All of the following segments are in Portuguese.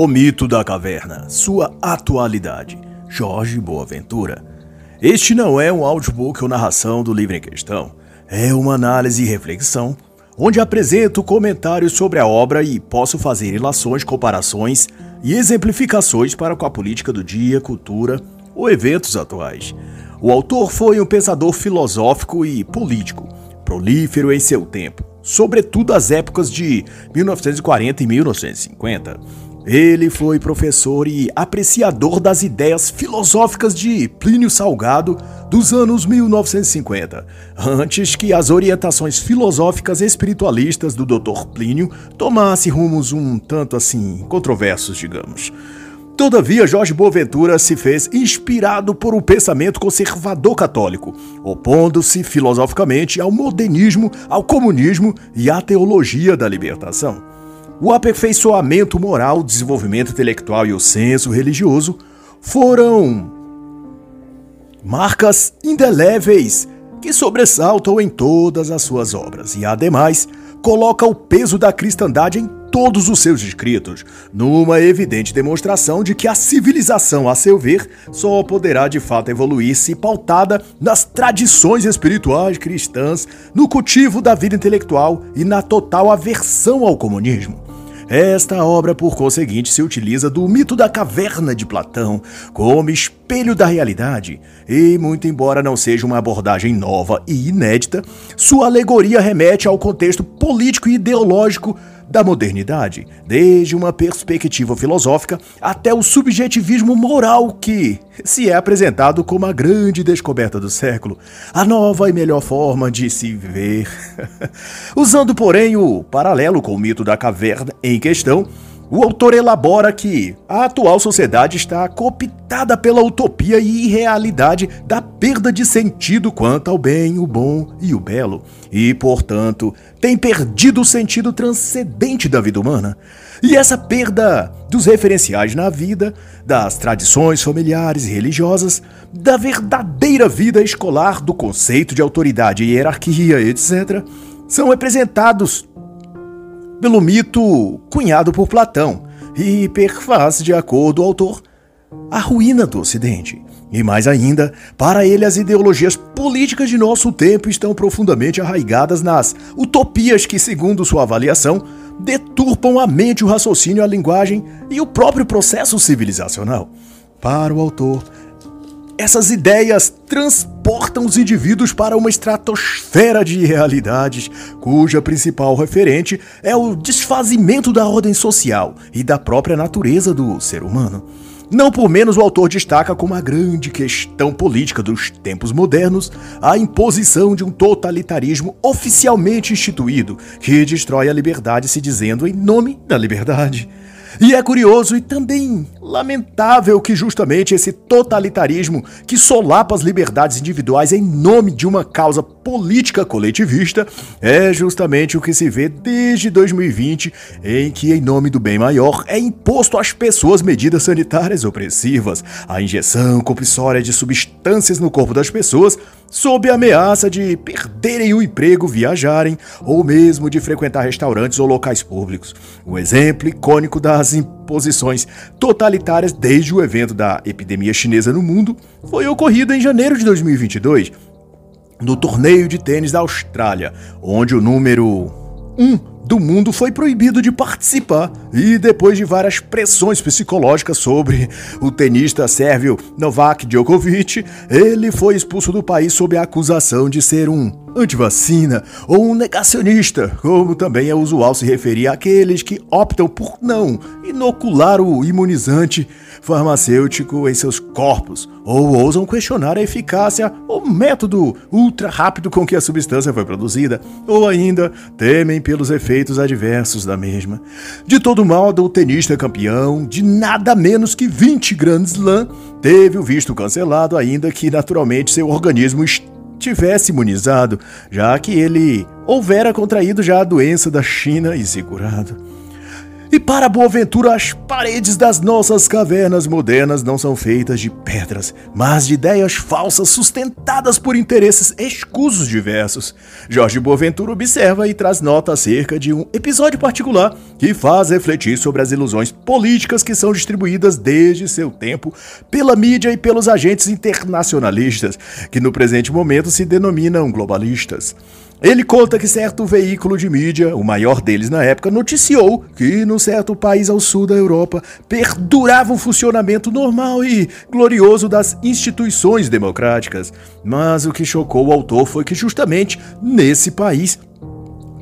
O mito da caverna, sua atualidade. Jorge Boaventura. Este não é um audiobook ou narração do livro em questão. É uma análise e reflexão, onde apresento comentários sobre a obra e posso fazer relações, comparações e exemplificações para com a política do dia, cultura ou eventos atuais. O autor foi um pensador filosófico e político, prolífero em seu tempo, sobretudo as épocas de 1940 e 1950 ele foi professor e apreciador das ideias filosóficas de Plínio Salgado dos anos 1950, antes que as orientações filosóficas espiritualistas do Dr. Plínio tomassem rumos um tanto assim controversos, digamos. Todavia, Jorge Boaventura se fez inspirado por um pensamento conservador católico, opondo-se filosoficamente ao modernismo, ao comunismo e à teologia da libertação. O aperfeiçoamento moral, o desenvolvimento intelectual e o senso religioso foram marcas indeléveis que sobressaltam em todas as suas obras e, ademais, coloca o peso da cristandade em todos os seus escritos, numa evidente demonstração de que a civilização, a seu ver, só poderá de fato evoluir se pautada nas tradições espirituais cristãs, no cultivo da vida intelectual e na total aversão ao comunismo. Esta obra, por conseguinte, se utiliza do mito da caverna de Platão como espelho da realidade, e, muito embora não seja uma abordagem nova e inédita, sua alegoria remete ao contexto político e ideológico da modernidade, desde uma perspectiva filosófica até o subjetivismo moral que se é apresentado como a grande descoberta do século, a nova e melhor forma de se viver. Usando, porém, o paralelo com o mito da caverna em questão, o autor elabora que a atual sociedade está cooptada pela utopia e irrealidade da perda de sentido quanto ao bem, o bom e o belo, e, portanto, tem perdido o sentido transcendente da vida humana. E essa perda dos referenciais na vida, das tradições familiares e religiosas, da verdadeira vida escolar, do conceito de autoridade e hierarquia, etc., são representados pelo mito cunhado por Platão e perfaz, de acordo com o autor, a ruína do Ocidente. E mais ainda, para ele as ideologias políticas de nosso tempo estão profundamente arraigadas nas utopias que, segundo sua avaliação, deturpam a mente, o raciocínio, a linguagem e o próprio processo civilizacional. Para o autor, essas ideias transportam os indivíduos para uma estratosfera de realidades, cuja principal referente é o desfazimento da ordem social e da própria natureza do ser humano. Não por menos o autor destaca como a grande questão política dos tempos modernos a imposição de um totalitarismo oficialmente instituído que destrói a liberdade se dizendo em nome da liberdade. E é curioso e também lamentável que justamente esse totalitarismo que solapa as liberdades individuais em nome de uma causa política coletivista é justamente o que se vê desde 2020, em que, em nome do bem maior, é imposto às pessoas medidas sanitárias opressivas, a injeção compulsória de substâncias no corpo das pessoas, sob a ameaça de perderem o emprego, viajarem ou mesmo de frequentar restaurantes ou locais públicos. Um exemplo icônico das imposições totalitárias desde o evento da epidemia chinesa no mundo foi ocorrido em janeiro de 2022, no torneio de tênis da Austrália, onde o número 1 um do mundo foi proibido de participar e depois de várias pressões psicológicas sobre o tenista sérvio Novak Djokovic, ele foi expulso do país sob a acusação de ser um antivacina ou um negacionista, como também é usual se referir àqueles que optam por não inocular o imunizante farmacêutico em seus corpos, ou ousam questionar a eficácia ou método ultra rápido com que a substância foi produzida, ou ainda temem pelos efeitos adversos da mesma. De todo modo, o tenista campeão de nada menos que 20 Grand Slam teve o visto cancelado, ainda que naturalmente seu organismo tivesse imunizado, já que ele houvera contraído já a doença da China e se curado. E para Boaventura, as paredes das nossas cavernas modernas não são feitas de pedras, mas de ideias falsas sustentadas por interesses escusos diversos. Jorge Boaventura observa e traz nota acerca de um episódio particular que faz refletir sobre as ilusões políticas que são distribuídas desde seu tempo pela mídia e pelos agentes internacionalistas, que no presente momento se denominam globalistas. Ele conta que certo veículo de mídia, o maior deles na época, noticiou que num certo país ao sul da Europa perdurava o funcionamento normal e glorioso das instituições democráticas. Mas o que chocou o autor foi que justamente nesse país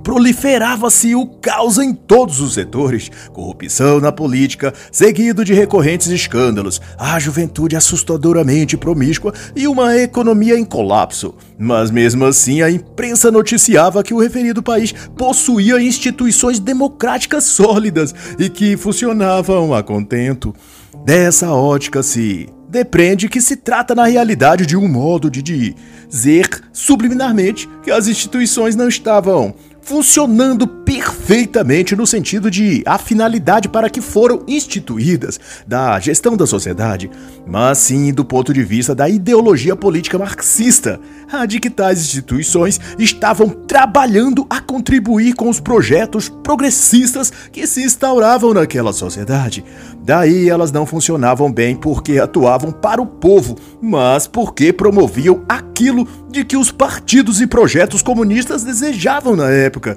proliferava-se o caos em todos os setores, corrupção na política, seguido de recorrentes escândalos, a juventude assustadoramente promíscua e uma economia em colapso. Mas mesmo assim, a imprensa noticiava que o referido país possuía instituições democráticas sólidas e que funcionavam a contento. Dessa ótica se depreende que se trata na realidade de um modo de dizer subliminarmente que as instituições não estavam funcionando perfeitamente no sentido de a finalidade para que foram instituídas da gestão da sociedade, mas sim do ponto de vista da ideologia política marxista, a de que tais instituições estavam trabalhando a contribuir com os projetos progressistas que se instauravam naquela sociedade. Daí elas não funcionavam bem porque atuavam para o povo, mas porque promoviam aquilo de que os partidos e projetos comunistas desejavam na época.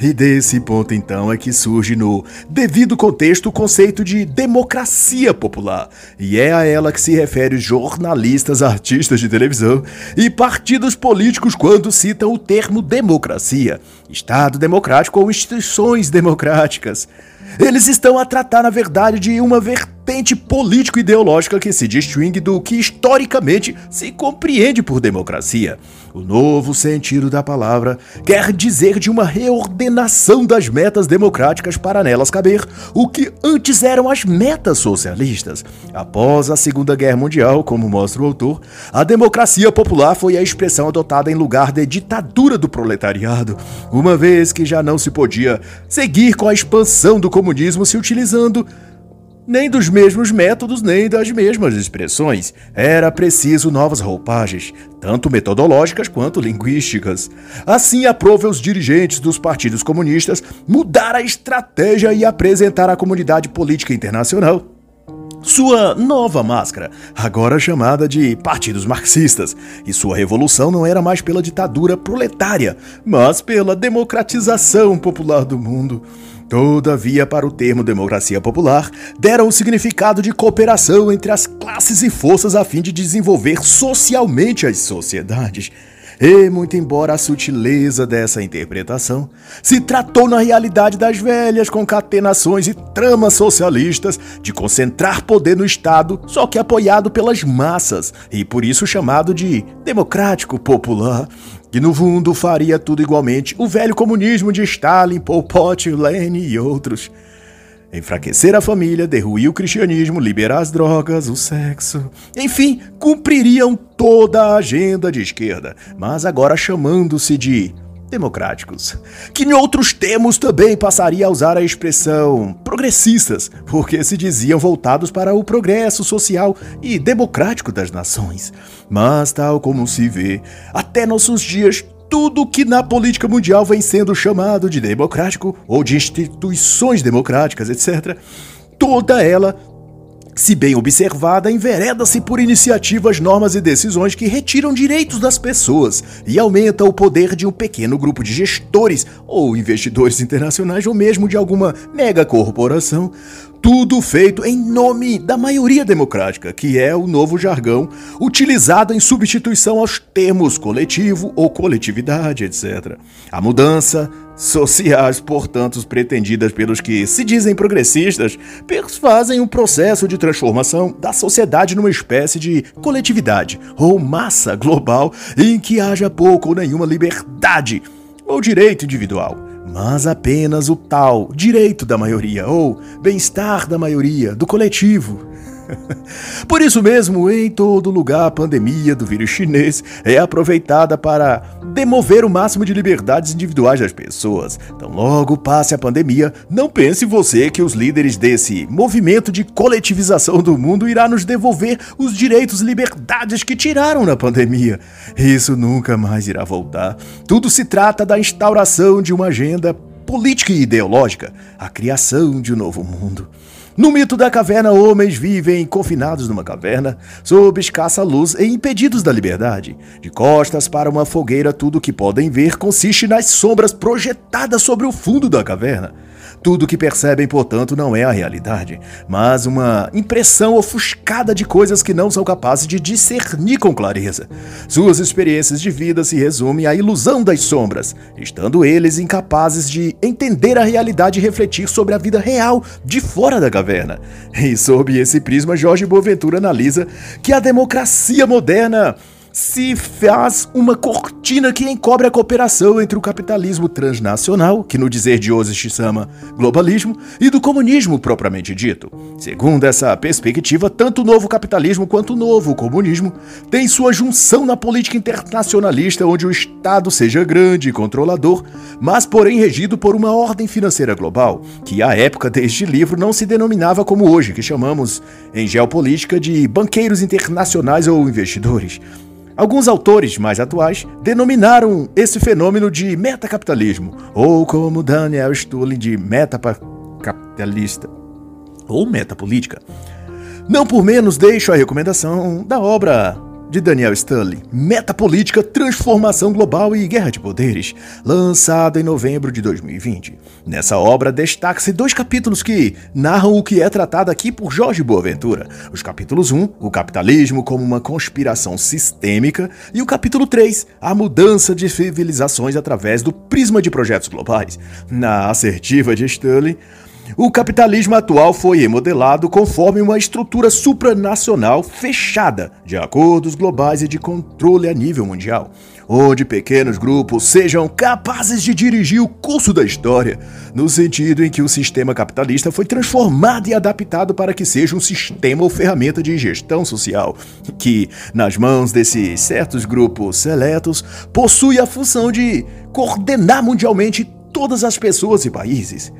E desse ponto então é que surge no devido contexto o conceito de democracia popular, e é a ela que se refere os jornalistas, artistas de televisão e partidos políticos quando citam o termo democracia, Estado democrático ou instituições democráticas. Eles estão a tratar, na verdade, de uma vertente político-ideológica que se distingue do que historicamente se compreende por democracia. O novo sentido da palavra quer dizer de uma reordenação das metas democráticas para nelas caber o que antes eram as metas socialistas. Após a Segunda Guerra Mundial, como mostra o autor, a democracia popular foi a expressão adotada em lugar de ditadura do proletariado, uma vez que já não se podia seguir com a expansão do comunismo se utilizando nem dos mesmos métodos, nem das mesmas expressões. Era preciso novas roupagens, tanto metodológicas quanto linguísticas. Assim, aprove aos dirigentes dos partidos comunistas mudar a estratégia e apresentar à comunidade política internacional sua nova máscara, agora chamada de partidos marxistas, e sua revolução não era mais pela ditadura proletária, mas pela democratização popular do mundo. Todavia, para o termo democracia popular, deram o significado de cooperação entre as classes e forças a fim de desenvolver socialmente as sociedades. E, muito embora a sutileza dessa interpretação, se tratou na realidade das velhas concatenações e tramas socialistas de concentrar poder no Estado, só que apoiado pelas massas, e por isso chamado de democrático popular, que no fundo faria tudo igualmente o velho comunismo de Stalin, Pol Pot, Lenin e outros. Enfraquecer a família, derruir o cristianismo, liberar as drogas, o sexo. Enfim, cumpririam toda a agenda de esquerda, mas agora chamando-se de democráticos, que em outros termos também passaria a usar a expressão progressistas, porque se diziam voltados para o progresso social e democrático das nações. Mas, tal como se vê, até nossos dias, tudo que na política mundial vem sendo chamado de democrático ou de instituições democráticas, etc., toda ela se bem observada, envereda-se por iniciativas, normas e decisões que retiram direitos das pessoas e aumenta o poder de um pequeno grupo de gestores ou investidores internacionais ou mesmo de alguma mega corporação. Tudo feito em nome da maioria democrática, que é o novo jargão utilizado em substituição aos termos coletivo ou coletividade, etc. A mudança sociais, portanto, pretendidas pelos que se dizem progressistas, fazem um processo de transformação da sociedade numa espécie de coletividade ou massa global em que haja pouco ou nenhuma liberdade ou direito individual, mas apenas o tal direito da maioria ou bem-estar da maioria, do coletivo. Por isso mesmo, em todo lugar, a pandemia do vírus chinês é aproveitada para demover o máximo de liberdades individuais das pessoas. Então, logo passe a pandemia, não pense você que os líderes desse movimento de coletivização do mundo irá nos devolver os direitos e liberdades que tiraram na pandemia. Isso nunca mais irá voltar. Tudo se trata da instauração de uma agenda política e ideológica, a criação de um novo mundo. No mito da caverna, homens vivem confinados numa caverna, sob escassa luz e impedidos da liberdade. De costas para uma fogueira, tudo o que podem ver consiste nas sombras projetadas sobre o fundo da caverna. Tudo que percebem, portanto, não é a realidade, mas uma impressão ofuscada de coisas que não são capazes de discernir com clareza. Suas experiências de vida se resumem à ilusão das sombras, estando eles incapazes de entender a realidade e refletir sobre a vida real de fora da caverna. E sob esse prisma, Jorge Boaventura analisa que a democracia moderna se faz uma cortina que encobre a cooperação entre o capitalismo transnacional, que no dizer de hoje se chama globalismo, e do comunismo propriamente dito. Segundo essa perspectiva, tanto o novo capitalismo quanto o novo comunismo têm sua junção na política internacionalista, onde o Estado seja grande e controlador, mas porém regido por uma ordem financeira global, que à época deste livro não se denominava como hoje, que chamamos em geopolítica de banqueiros internacionais ou investidores. Alguns autores mais atuais denominaram esse fenômeno de metacapitalismo, ou como Daniel Stulin de metacapitalista, ou metapolítica. Não por menos deixo a recomendação da obra de Daniel Stanley, Metapolítica, Transformação Global e Guerra de Poderes, lançado em novembro de 2020. Nessa obra destaca-se dois capítulos que narram o que é tratado aqui por Jorge Boaventura. Os capítulos 1, o capitalismo como uma conspiração sistêmica, e o capítulo 3, a mudança de civilizações através do prisma de projetos globais. Na assertiva de Stanley, o capitalismo atual foi remodelado conforme uma estrutura supranacional fechada, de acordos globais e de controle a nível mundial, onde pequenos grupos sejam capazes de dirigir o curso da história, no sentido em que o sistema capitalista foi transformado e adaptado para que seja um sistema ou ferramenta de gestão social, que, nas mãos desses certos grupos seletos, possui a função de coordenar mundialmente todas as pessoas e países.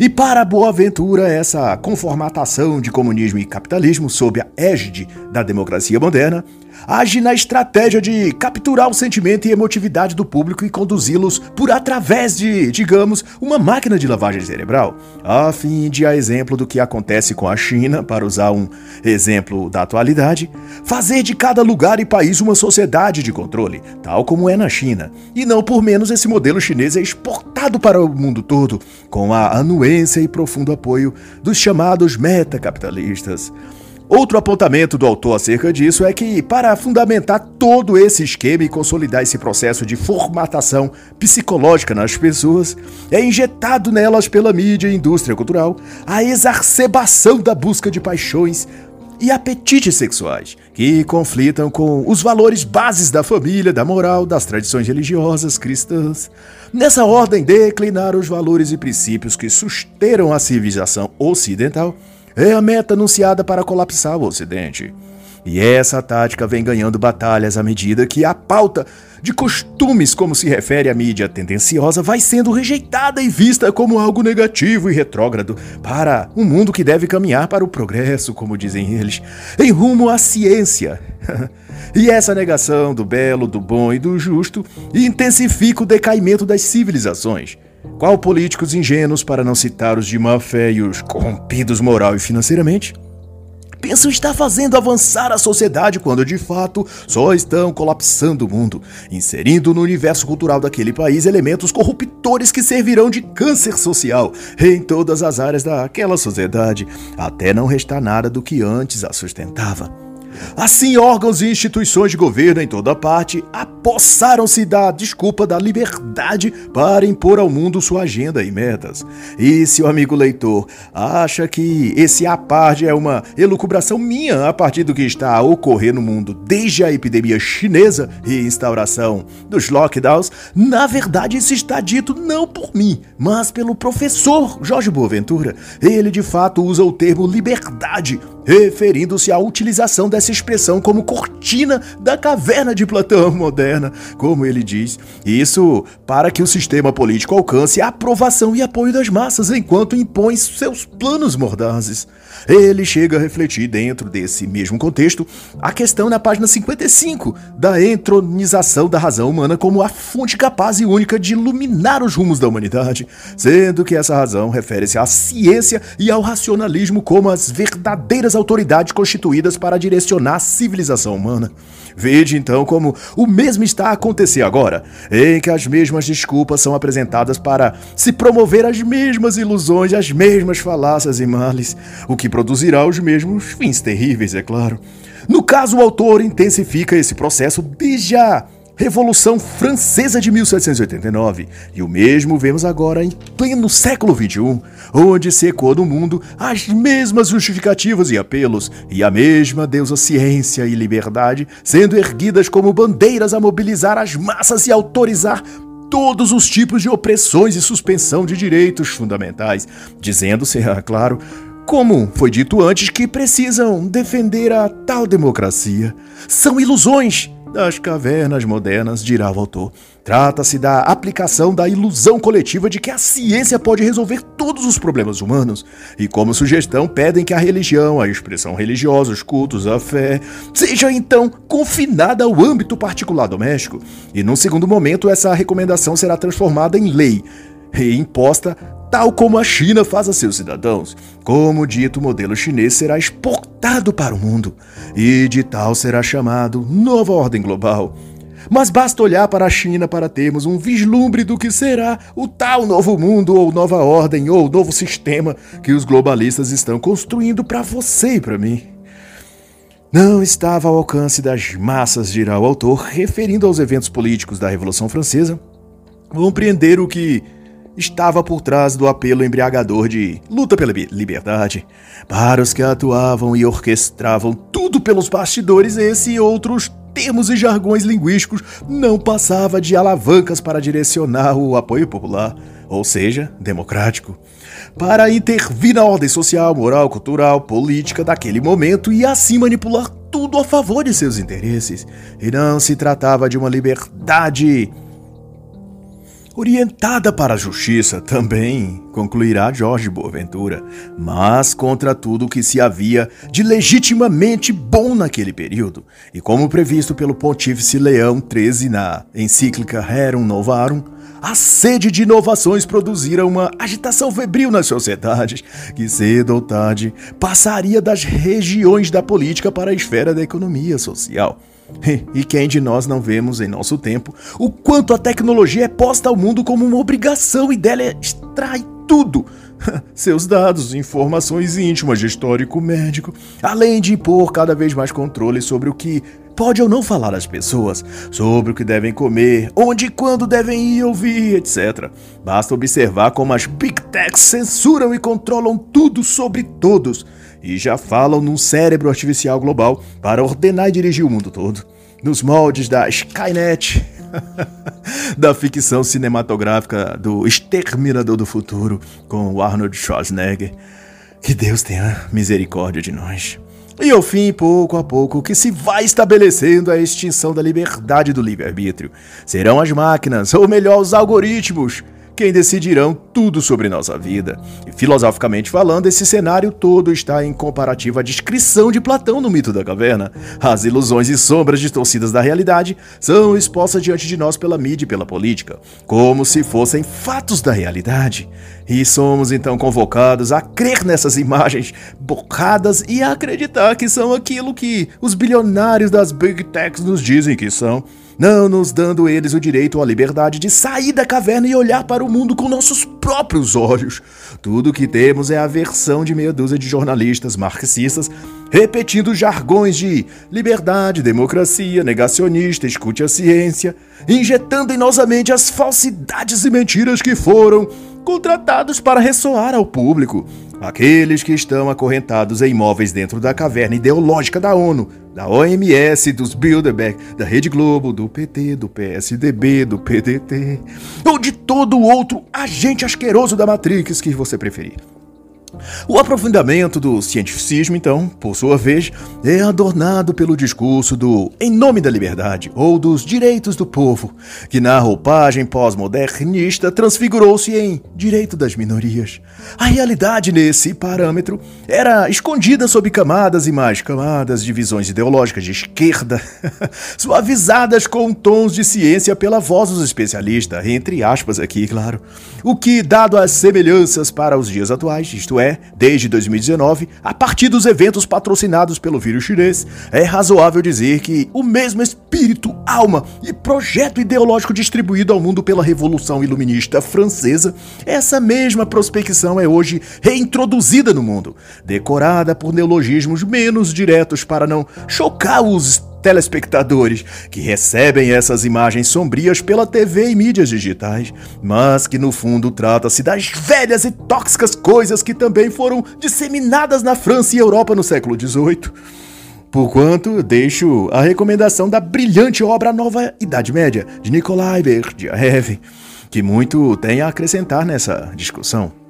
E para Boaventura, essa conformatação de comunismo e capitalismo sob a égide da democracia moderna age na estratégia de capturar o sentimento e emotividade do público e conduzi-los por através de, digamos, uma máquina de lavagem cerebral, a fim de, a exemplo do que acontece com a China, para usar um exemplo da atualidade, fazer de cada lugar e país uma sociedade de controle, tal como é na China. E não por menos esse modelo chinês é exportado para o mundo todo, com a anuência e profundo apoio dos chamados metacapitalistas. Outro apontamento do autor acerca disso é que, para fundamentar todo esse esquema e consolidar esse processo de formatação psicológica nas pessoas, é injetado nelas pela mídia e indústria cultural a exacerbação da busca de paixões e apetites sexuais, que conflitam com os valores bases da família, da moral, das tradições religiosas cristãs. Nessa ordem, declinar os valores e princípios que susteram a civilização ocidental é a meta anunciada para colapsar o Ocidente. E essa tática vem ganhando batalhas à medida que a pauta de costumes, como se refere à mídia tendenciosa, vai sendo rejeitada e vista como algo negativo e retrógrado para um mundo que deve caminhar para o progresso, como dizem eles, em rumo à ciência. e essa negação do belo, do bom e do justo intensifica o decaimento das civilizações. Qual políticos ingênuos, para não citar os de má fé e os corrompidos moral e financeiramente, pensam estar fazendo avançar a sociedade quando de fato só estão colapsando o mundo, inserindo no universo cultural daquele país elementos corruptores que servirão de câncer social em todas as áreas daquela sociedade, até não restar nada do que antes a sustentava. Assim, órgãos e instituições de governo em toda parte apossaram-se da desculpa da liberdade para impor ao mundo sua agenda e metas. E se o amigo leitor acha que esse aparde é uma elucubração minha a partir do que está a ocorrer no mundo desde a epidemia chinesa e instauração dos lockdowns, na verdade isso está dito não por mim, mas pelo professor Jorge Boaventura. Ele de fato usa o termo liberdade referindo-se à utilização dessa expressão como cortina da caverna de Platão moderna, como ele diz. Isso para que o sistema político alcance a aprovação e apoio das massas enquanto impõe seus planos mordazes. Ele chega a refletir dentro desse mesmo contexto a questão na página 55 da entronização da razão humana como a fonte capaz e única de iluminar os rumos da humanidade, sendo que essa razão refere-se à ciência e ao racionalismo como as verdadeiras autoridades constituídas para direcionar a civilização humana. Vede então como o mesmo está a acontecer agora, em que as mesmas desculpas são apresentadas para se promover as mesmas ilusões, as mesmas falácias e males, o que produzirá os mesmos fins terríveis, é claro. No caso, o autor intensifica esse processo desde a Revolução Francesa de 1789, e o mesmo vemos agora em pleno século XXI, onde se ecoa no mundo as mesmas justificativas e apelos, e a mesma deusa ciência e liberdade sendo erguidas como bandeiras a mobilizar as massas e autorizar todos os tipos de opressões e suspensão de direitos fundamentais, dizendo-se, é claro, como foi dito antes, que precisam defender a tal democracia. São ilusões das cavernas modernas, dirá autor. Trata-se da aplicação da ilusão coletiva de que a ciência pode resolver todos os problemas humanos, e como sugestão pedem que a religião, a expressão religiosa, os cultos, a fé, seja então confinada ao âmbito particular doméstico, e num segundo momento essa recomendação será transformada em lei e imposta tal como a China faz a seus cidadãos. Como dito, o modelo chinês será exportado para o mundo e de tal será chamado Nova Ordem Global. Mas basta olhar para a China para termos um vislumbre do que será o tal novo mundo ou nova ordem ou novo sistema que os globalistas estão construindo para você e para mim. Não estava ao alcance das massas, dirá o autor, referindo aos eventos políticos da Revolução Francesa, compreender o que estava por trás do apelo embriagador de luta pela liberdade. Para os que atuavam e orquestravam tudo pelos bastidores, esse e outros termos e jargões linguísticos não passava de alavancas para direcionar o apoio popular, ou seja, democrático, para intervir na ordem social, moral, cultural, política daquele momento e assim manipular tudo a favor de seus interesses. E não se tratava de uma liberdade orientada para a justiça também, concluirá Jorge Boaventura, mas contra tudo que se havia de legitimamente bom naquele período, e como previsto pelo Pontífice Leão XIII na encíclica Rerum Novarum, a sede de inovações produzira uma agitação febril nas sociedades, que cedo ou tarde passaria das regiões da política para a esfera da economia social. E quem de nós não vemos em nosso tempo o quanto a tecnologia é posta ao mundo como uma obrigação e dela extrai tudo? Seus dados, informações íntimas de histórico médico, além de impor cada vez mais controle sobre o que pode ou não falar às pessoas, sobre o que devem comer, onde e quando devem ir ouvir, etc. Basta observar como as Big Techs censuram e controlam tudo sobre todos e já falam num cérebro artificial global para ordenar e dirigir o mundo todo, nos moldes da Skynet, da ficção cinematográfica do Exterminador do Futuro com Arnold Schwarzenegger. Que Deus tenha misericórdia de nós. E ao fim, pouco a pouco, que se vai estabelecendo a extinção da liberdade do livre-arbítrio. Serão as máquinas, ou melhor, os algoritmos, quem decidirão tudo sobre nossa vida. E filosoficamente falando, esse cenário todo está em comparativa à descrição de Platão no mito da caverna. As ilusões e sombras distorcidas da realidade são expostas diante de nós pela mídia e pela política, como se fossem fatos da realidade. E somos então convocados a crer nessas imagens bocadas e a acreditar que são aquilo que os bilionários das Big Techs nos dizem que são não nos dando eles o direito ou a liberdade de sair da caverna e olhar para o mundo com nossos próprios olhos. Tudo o que temos é a versão de meia dúzia de jornalistas marxistas repetindo jargões de liberdade, democracia, negacionista, escute a ciência, injetando em nossa mente as falsidades e mentiras que foram contratados para ressoar ao público. Aqueles que estão acorrentados em imóveis dentro da caverna ideológica da ONU, da OMS, dos Bilderberg, da Rede Globo, do PT, do PSDB, do PDT, ou de todo outro agente asqueroso da Matrix que você preferir. O aprofundamento do cientificismo, então, por sua vez, é adornado pelo discurso do em nome da liberdade ou dos direitos do povo, que na roupagem pós-modernista transfigurou-se em direito das minorias. A realidade nesse parâmetro era escondida sob camadas e mais camadas de visões ideológicas de esquerda, suavizadas com tons de ciência pela voz dos especialistas, entre aspas aqui, claro. O que, dado as semelhanças para os dias atuais, isto é, desde 2019, a partir dos eventos patrocinados pelo vírus chinês, é razoável dizer que o mesmo espírito, alma e projeto ideológico distribuído ao mundo pela Revolução Iluminista Francesa, essa mesma prospecção é hoje reintroduzida no mundo, decorada por neologismos menos diretos para não chocar os telespectadores que recebem essas imagens sombrias pela TV e mídias digitais, mas que no fundo trata-se das velhas e tóxicas coisas que também foram disseminadas na França e Europa no século XVIII. Porquanto, deixo a recomendação da brilhante obra Nova Idade Média, de Nikolai Berdyaev, que muito tem a acrescentar nessa discussão.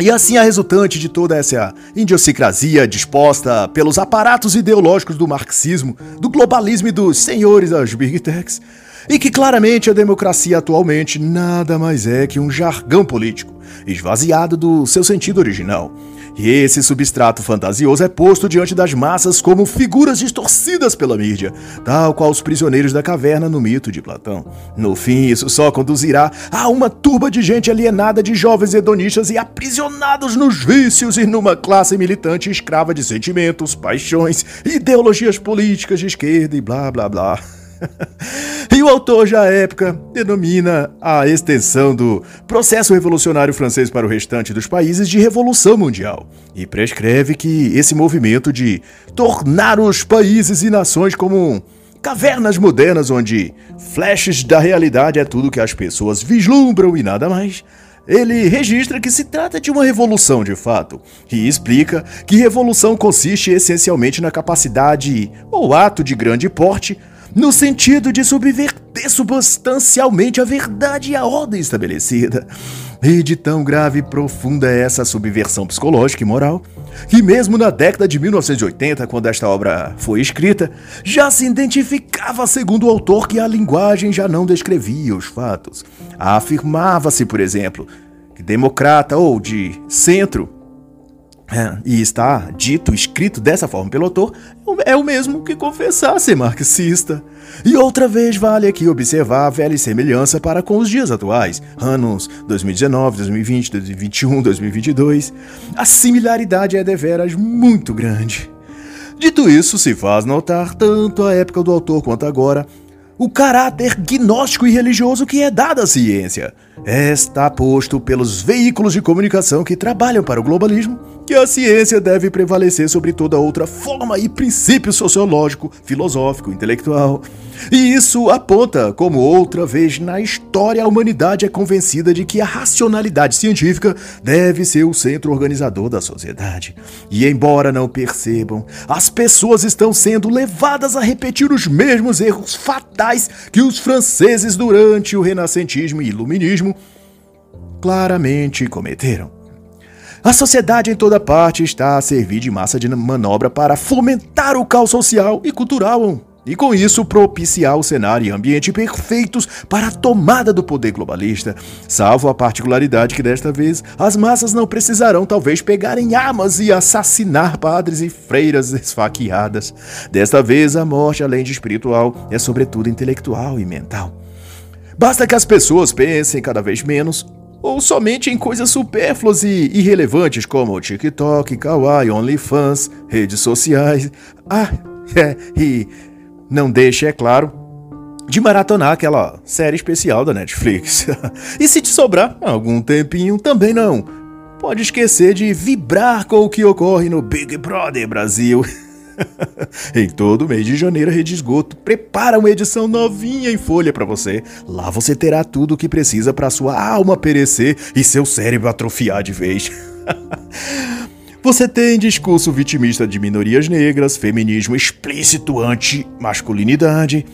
E assim a resultante de toda essa idiosincrasia disposta pelos aparatos ideológicos do marxismo, do globalismo e dos senhores das big techs, e que claramente a democracia atualmente nada mais é que um jargão político, esvaziado do seu sentido original. E esse substrato fantasioso é posto diante das massas como figuras distorcidas pela mídia, tal qual os prisioneiros da caverna no mito de Platão. No fim, isso só conduzirá a uma turba de gente alienada de jovens hedonistas e aprisionados nos vícios e numa classe militante escrava de sentimentos, paixões, ideologias políticas de esquerda e blá blá blá. e o autor já à época denomina a extensão do processo revolucionário francês para o restante dos países de revolução mundial e prescreve que esse movimento de tornar os países e nações como cavernas modernas onde flashes da realidade é tudo que as pessoas vislumbram e nada mais. Ele registra que se trata de uma revolução de fato e explica que revolução consiste essencialmente na capacidade ou ato de grande porte no sentido de subverter substancialmente a verdade e a ordem estabelecida. E de tão grave e profunda é essa subversão psicológica e moral, que mesmo na década de 1980, quando esta obra foi escrita, já se identificava, segundo o autor, que a linguagem já não descrevia os fatos. Afirmava-se, por exemplo, que democrata ou de centro é, e está dito, escrito dessa forma pelo autor, é o mesmo que confessar ser marxista. E outra vez vale aqui observar a velha semelhança para com os dias atuais, anos 2019, 2020, 2021, 2022. A similaridade é deveras muito grande. Dito isso, se faz notar tanto a época do autor quanto agora o caráter gnóstico e religioso que é dado à ciência. Está posto pelos veículos de comunicação que trabalham para o globalismo que a ciência deve prevalecer sobre toda outra forma e princípio sociológico, filosófico, intelectual. E isso aponta como outra vez na história a humanidade é convencida de que a racionalidade científica deve ser o centro organizador da sociedade. E embora não percebam, as pessoas estão sendo levadas a repetir os mesmos erros fatais que os franceses durante o renascentismo e iluminismo claramente cometeram. A sociedade em toda parte está a servir de massa de manobra para fomentar o caos social e cultural e com isso propiciar o cenário e ambiente perfeitos para a tomada do poder globalista, salvo a particularidade que desta vez as massas não precisarão talvez pegarem armas e assassinar padres e freiras esfaqueadas. Desta vez a morte, além de espiritual, é sobretudo intelectual e mental. Basta que as pessoas pensem cada vez menos ou somente em coisas supérfluas e irrelevantes como TikTok, Kawaii, OnlyFans, redes sociais. Ah, é, e não deixe, é claro, de maratonar aquela série especial da Netflix. e se te sobrar algum tempinho, também não. Pode esquecer de vibrar com o que ocorre no Big Brother Brasil. em todo mês de janeiro, a Rede Esgoto prepara uma edição novinha em folha para você. Lá você terá tudo o que precisa para sua alma perecer e seu cérebro atrofiar de vez. Você tem discurso vitimista de minorias negras, feminismo explícito anti-masculinidade.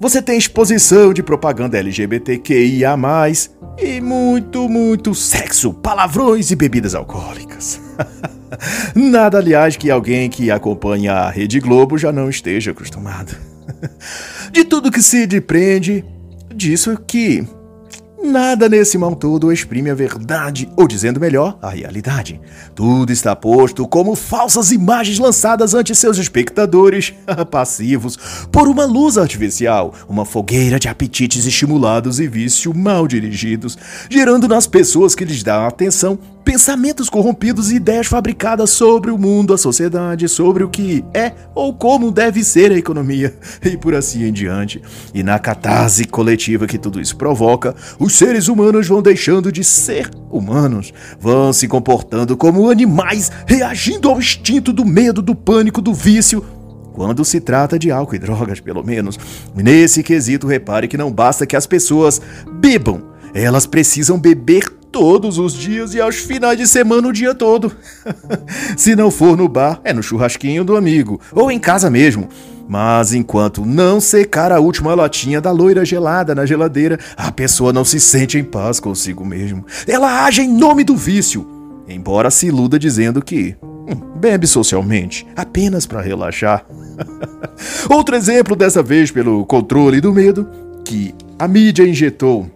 você tem exposição de propaganda LGBTQIA, e muito, muito sexo, palavrões e bebidas alcoólicas. Nada, aliás, que alguém que acompanha a Rede Globo já não esteja acostumado. De tudo que se depreende, disso que Nada nesse mal todo exprime a verdade, ou dizendo melhor, a realidade. Tudo está posto como falsas imagens lançadas ante seus espectadores passivos por uma luz artificial, uma fogueira de apetites estimulados e vício mal dirigidos, gerando nas pessoas que lhes dão atenção pensamentos corrompidos e ideias fabricadas sobre o mundo, a sociedade, sobre o que é ou como deve ser a economia e por assim em diante. E na catarse coletiva que tudo isso provoca, os seres humanos vão deixando de ser humanos, vão se comportando como animais, reagindo ao instinto do medo, do pânico, do vício. Quando se trata de álcool e drogas, pelo menos. Nesse quesito, repare que não basta que as pessoas bebam, elas precisam beber todos os dias e aos finais de semana o dia todo. Se não for no bar, é no churrasquinho do amigo ou em casa mesmo. Mas enquanto não secar a última latinha da loira gelada na geladeira, a pessoa não se sente em paz consigo mesmo. Ela age em nome do vício, embora se iluda dizendo que hum, bebe socialmente, apenas para relaxar. Outro exemplo, dessa vez pelo controle do medo, que a mídia injetou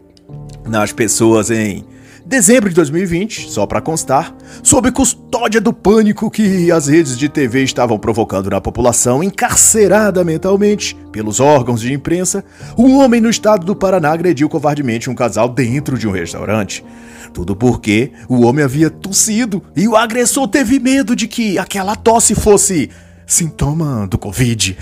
nas pessoas em Dezembro de 2020, só para constar, sob custódia do pânico que as redes de TV estavam provocando na população encarcerada mentalmente pelos órgãos de imprensa, um homem no estado do Paraná agrediu covardemente um casal dentro de um restaurante. Tudo porque o homem havia tossido e o agressor teve medo de que aquela tosse fosse sintoma do Covid.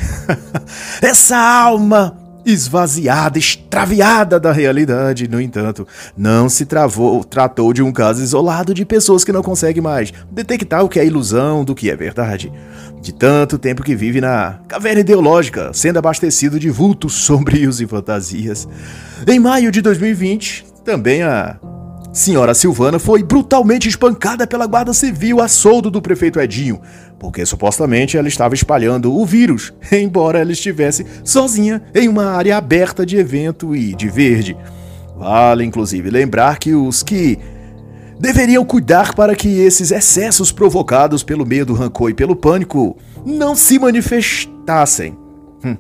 Essa alma esvaziada, extraviada da realidade. No entanto, não se travou, tratou de um caso isolado de pessoas que não conseguem mais detectar o que é ilusão do que é verdade. De tanto tempo que vive na caverna ideológica, sendo abastecido de vultos sombrios e fantasias. Em maio de 2020, também a Senhora Silvana foi brutalmente espancada pela Guarda Civil a soldo do prefeito Edinho, porque supostamente ela estava espalhando o vírus, embora ela estivesse sozinha em uma área aberta de evento e de verde. Vale inclusive lembrar que os que deveriam cuidar para que esses excessos provocados pelo medo, rancor e pelo pânico não se manifestassem. Hum.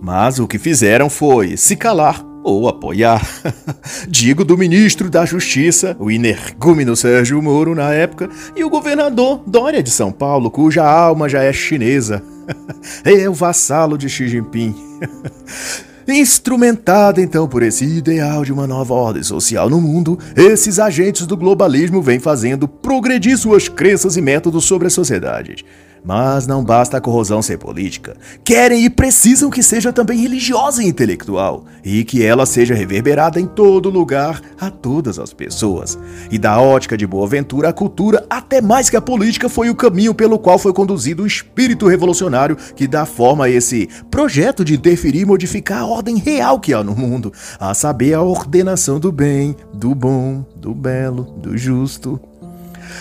Mas o que fizeram foi se calar ou apoiar. Digo do ministro da Justiça, o energúmeno Sérgio Moro na época, e o governador Dória de São Paulo, cuja alma já é chinesa. é o vassalo de Xi Jinping. Instrumentada então por esse ideal de uma nova ordem social no mundo, esses agentes do globalismo vêm fazendo progredir suas crenças e métodos sobre a sociedade. Mas não basta a corrosão ser política. Querem e precisam que seja também religiosa e intelectual, e que ela seja reverberada em todo lugar, a todas as pessoas. E da ótica de Boaventura, a cultura, até mais que a política, foi o caminho pelo qual foi conduzido o espírito revolucionário que dá forma a esse projeto de interferir e modificar a ordem real que há no mundo, a saber, a ordenação do bem, do bom, do belo, do justo,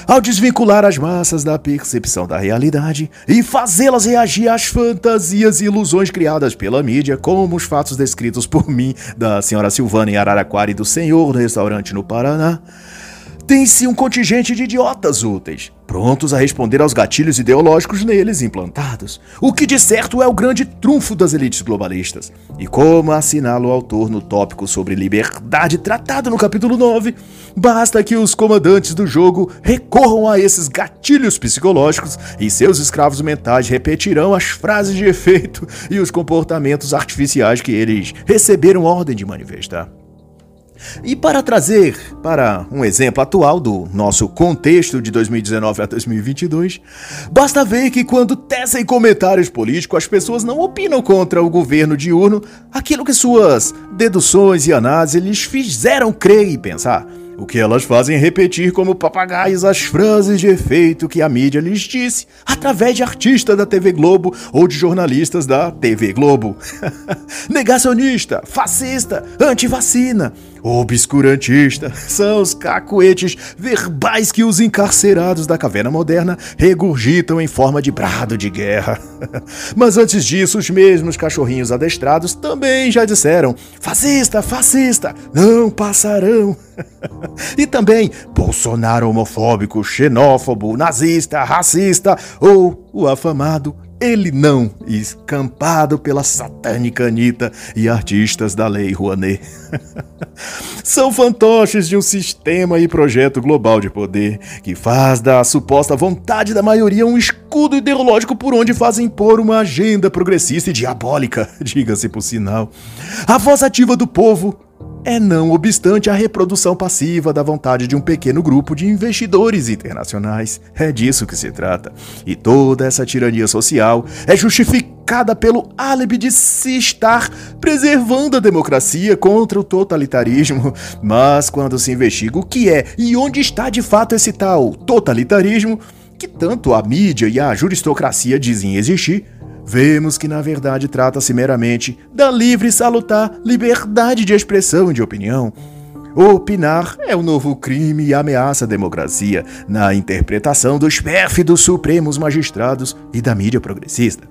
ao desvincular as massas da percepção da realidade e fazê-las reagir às fantasias e ilusões criadas pela mídia, como os fatos descritos por mim, da senhora Silvana em Araraquara e do senhor no restaurante no Paraná, tem-se um contingente de idiotas úteis, prontos a responder aos gatilhos ideológicos neles implantados, o que de certo é o grande trunfo das elites globalistas. E como assinala o autor no tópico sobre liberdade tratado no capítulo 9, basta que os comandantes do jogo recorram a esses gatilhos psicológicos e seus escravos mentais repetirão as frases de efeito e os comportamentos artificiais que eles receberam ordem de manifestar. E para trazer para um exemplo atual do nosso contexto de 2019 a 2022, basta ver que quando tecem comentários políticos, as pessoas não opinam contra o governo diurno aquilo que suas deduções e análises lhes fizeram crer e pensar. O que elas fazem é repetir como papagaios as frases de efeito que a mídia lhes disse através de artistas da TV Globo ou de jornalistas da TV Globo. Negacionista, fascista, antivacina, obscurantista são os cacuetes verbais que os encarcerados da caverna moderna regurgitam em forma de brado de guerra. Mas antes disso, os mesmos cachorrinhos adestrados também já disseram: fascista, fascista, não passarão. e também Bolsonaro homofóbico, xenófobo, nazista, racista ou o afamado ele não, escampado pela satânica Anitta e artistas da Lei Rouanet. São fantoches de um sistema e projeto global de poder que faz da suposta vontade da maioria um escudo ideológico por onde fazem impor uma agenda progressista e diabólica, diga-se por sinal. A voz ativa do povo é não obstante a reprodução passiva da vontade de um pequeno grupo de investidores internacionais. É disso que se trata. E toda essa tirania social é justificada pelo álibi de se estar preservando a democracia contra o totalitarismo. Mas quando se investiga o que é e onde está de fato esse tal totalitarismo, que tanto a mídia e a juristocracia dizem existir, vemos que na verdade trata-se meramente da livre e salutar liberdade de expressão e de opinião. Opinar é o novo crime e ameaça à democracia, na interpretação dos pérfidos supremos magistrados e da mídia progressista.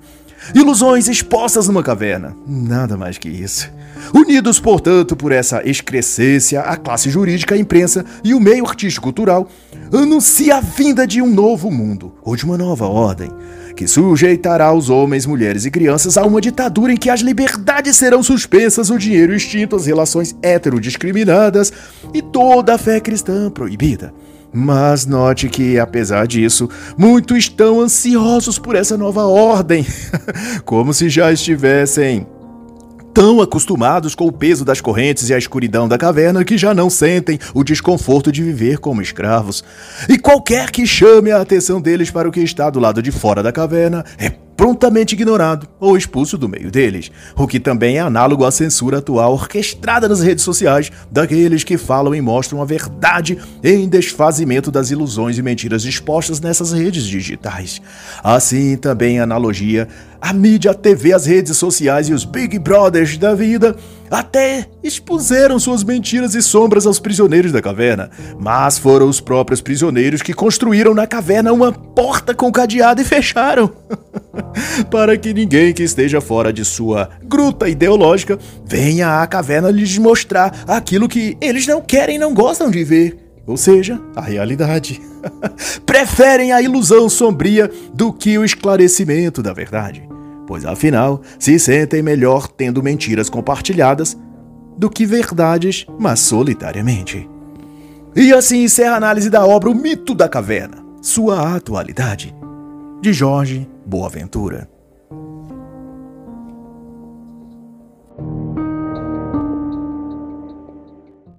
Ilusões expostas numa caverna, nada mais que isso. Unidos, portanto, por essa excrescência, a classe jurídica, a imprensa e o meio artístico-cultural anuncia a vinda de um novo mundo, ou de uma nova ordem, que sujeitará os homens, mulheres e crianças a uma ditadura em que as liberdades serão suspensas, o dinheiro extinto, as relações heterodiscriminadas e toda a fé cristã proibida. Mas note que, apesar disso, muitos estão ansiosos por essa nova ordem, como se já estivessem tão acostumados com o peso das correntes e a escuridão da caverna que já não sentem o desconforto de viver como escravos. E qualquer que chame a atenção deles para o que está do lado de fora da caverna é prontamente ignorado ou expulso do meio deles, o que também é análogo à censura atual orquestrada nas redes sociais daqueles que falam e mostram a verdade em desfazimento das ilusões e mentiras expostas nessas redes digitais. Assim também a analogia a mídia, a TV, as redes sociais e os Big Brothers da vida até expuseram suas mentiras e sombras aos prisioneiros da caverna, mas foram os próprios prisioneiros que construíram na caverna uma porta com cadeado e fecharam. Para que ninguém que esteja fora de sua gruta ideológica venha à caverna lhes mostrar aquilo que eles não querem e não gostam de ver. Ou seja, a realidade. Preferem a ilusão sombria do que o esclarecimento da verdade pois afinal se sentem melhor tendo mentiras compartilhadas do que verdades, mas solitariamente. E assim encerra a análise da obra O Mito da Caverna, sua atualidade, de Jorge Boaventura.